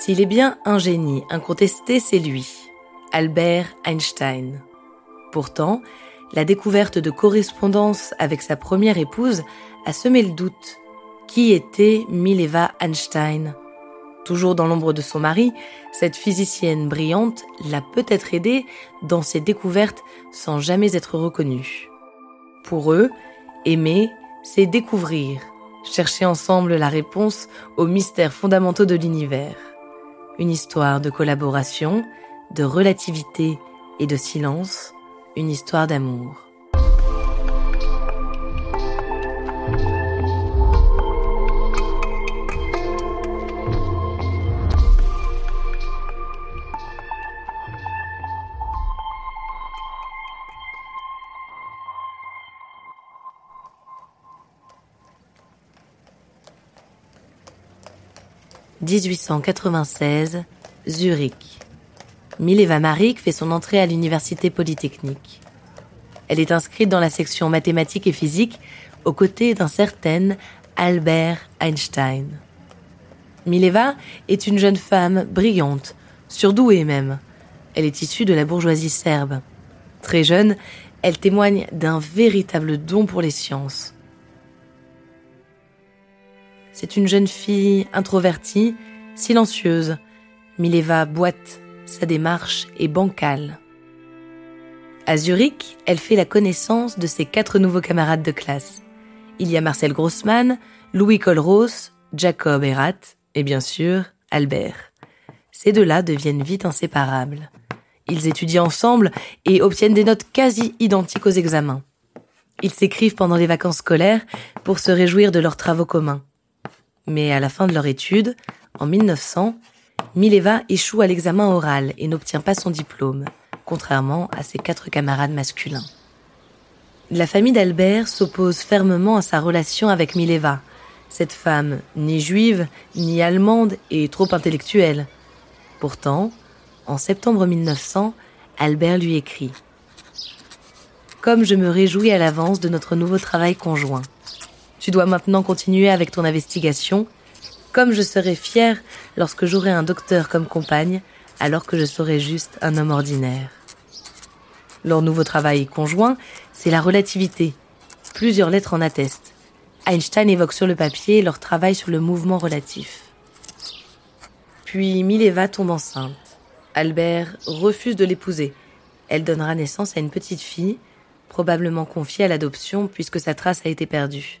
S'il est bien un génie incontesté, c'est lui, Albert Einstein. Pourtant, la découverte de correspondance avec sa première épouse a semé le doute. Qui était Mileva Einstein? Toujours dans l'ombre de son mari, cette physicienne brillante l'a peut-être aidé dans ses découvertes sans jamais être reconnue. Pour eux, aimer, c'est découvrir, chercher ensemble la réponse aux mystères fondamentaux de l'univers. Une histoire de collaboration, de relativité et de silence, une histoire d'amour. 1896, Zurich. Mileva Marik fait son entrée à l'université polytechnique. Elle est inscrite dans la section mathématiques et physique aux côtés d'un certain Albert Einstein. Mileva est une jeune femme brillante, surdouée même. Elle est issue de la bourgeoisie serbe. Très jeune, elle témoigne d'un véritable don pour les sciences. C'est une jeune fille introvertie, silencieuse. Mileva boite, sa démarche est bancale. À Zurich, elle fait la connaissance de ses quatre nouveaux camarades de classe. Il y a Marcel Grossmann, Louis Colros, Jacob Erat et bien sûr Albert. Ces deux-là deviennent vite inséparables. Ils étudient ensemble et obtiennent des notes quasi identiques aux examens. Ils s'écrivent pendant les vacances scolaires pour se réjouir de leurs travaux communs. Mais à la fin de leur étude, en 1900, Mileva échoue à l'examen oral et n'obtient pas son diplôme, contrairement à ses quatre camarades masculins. La famille d'Albert s'oppose fermement à sa relation avec Mileva, cette femme ni juive, ni allemande et trop intellectuelle. Pourtant, en septembre 1900, Albert lui écrit Comme je me réjouis à l'avance de notre nouveau travail conjoint. Tu dois maintenant continuer avec ton investigation, comme je serai fier lorsque j'aurai un docteur comme compagne, alors que je serai juste un homme ordinaire. Leur nouveau travail conjoint, c'est la relativité. Plusieurs lettres en attestent. Einstein évoque sur le papier leur travail sur le mouvement relatif. Puis Mileva tombe enceinte. Albert refuse de l'épouser. Elle donnera naissance à une petite fille, probablement confiée à l'adoption puisque sa trace a été perdue.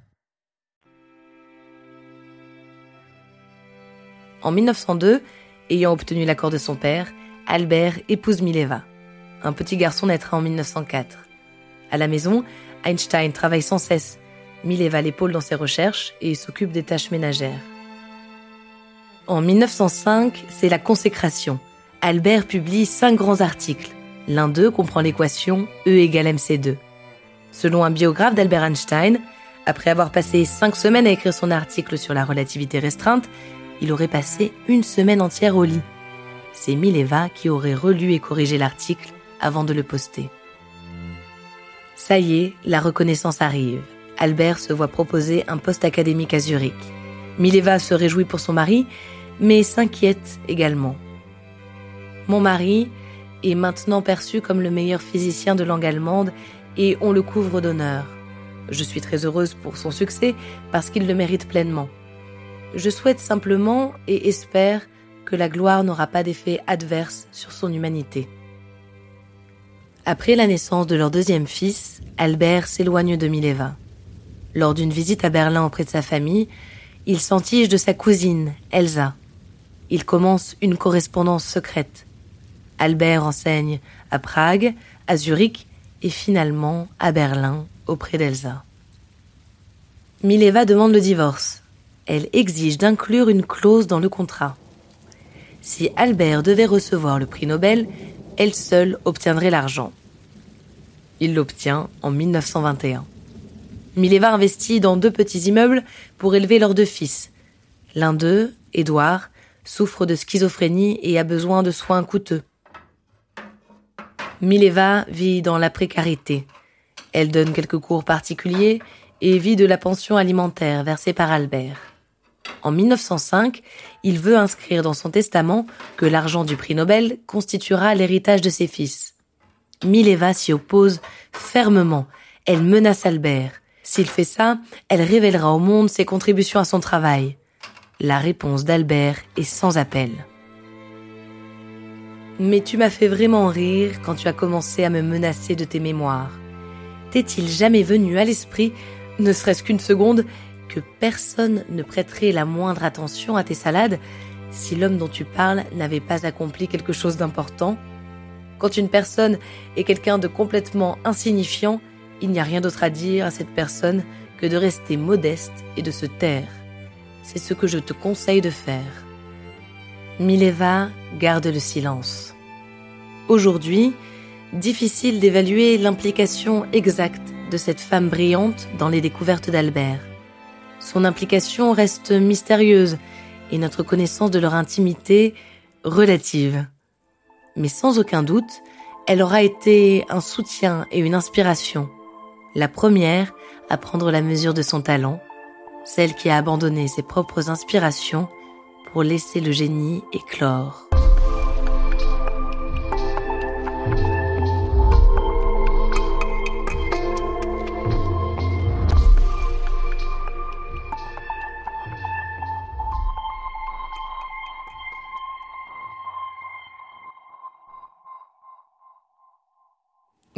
En 1902, ayant obtenu l'accord de son père, Albert épouse Mileva. Un petit garçon naîtra en 1904. À la maison, Einstein travaille sans cesse. Mileva l'épaule dans ses recherches et s'occupe des tâches ménagères. En 1905, c'est la consécration. Albert publie cinq grands articles. L'un d'eux comprend l'équation E égale mc2. Selon un biographe d'Albert Einstein, après avoir passé cinq semaines à écrire son article sur la relativité restreinte, il aurait passé une semaine entière au lit. C'est Mileva qui aurait relu et corrigé l'article avant de le poster. Ça y est, la reconnaissance arrive. Albert se voit proposer un poste académique à Zurich. Mileva se réjouit pour son mari, mais s'inquiète également. Mon mari est maintenant perçu comme le meilleur physicien de langue allemande et on le couvre d'honneur. Je suis très heureuse pour son succès parce qu'il le mérite pleinement. Je souhaite simplement et espère que la gloire n'aura pas d'effet adverse sur son humanité. Après la naissance de leur deuxième fils, Albert s'éloigne de Mileva. Lors d'une visite à Berlin auprès de sa famille, il s'entige de sa cousine, Elsa. Il commence une correspondance secrète. Albert enseigne à Prague, à Zurich et finalement à Berlin auprès d'Elsa. Mileva demande le divorce. Elle exige d'inclure une clause dans le contrat. Si Albert devait recevoir le prix Nobel, elle seule obtiendrait l'argent. Il l'obtient en 1921. Mileva investit dans deux petits immeubles pour élever leurs deux fils. L'un d'eux, Édouard, souffre de schizophrénie et a besoin de soins coûteux. Mileva vit dans la précarité. Elle donne quelques cours particuliers et vit de la pension alimentaire versée par Albert. En 1905, il veut inscrire dans son testament que l'argent du prix Nobel constituera l'héritage de ses fils. Mileva s'y oppose fermement. Elle menace Albert. S'il fait ça, elle révélera au monde ses contributions à son travail. La réponse d'Albert est sans appel. Mais tu m'as fait vraiment rire quand tu as commencé à me menacer de tes mémoires. T'est-il jamais venu à l'esprit, ne serait-ce qu'une seconde, que personne ne prêterait la moindre attention à tes salades si l'homme dont tu parles n'avait pas accompli quelque chose d'important Quand une personne est quelqu'un de complètement insignifiant, il n'y a rien d'autre à dire à cette personne que de rester modeste et de se taire. C'est ce que je te conseille de faire. Mileva garde le silence. Aujourd'hui, difficile d'évaluer l'implication exacte de cette femme brillante dans les découvertes d'Albert. Son implication reste mystérieuse et notre connaissance de leur intimité relative. Mais sans aucun doute, elle aura été un soutien et une inspiration. La première à prendre la mesure de son talent, celle qui a abandonné ses propres inspirations pour laisser le génie éclore.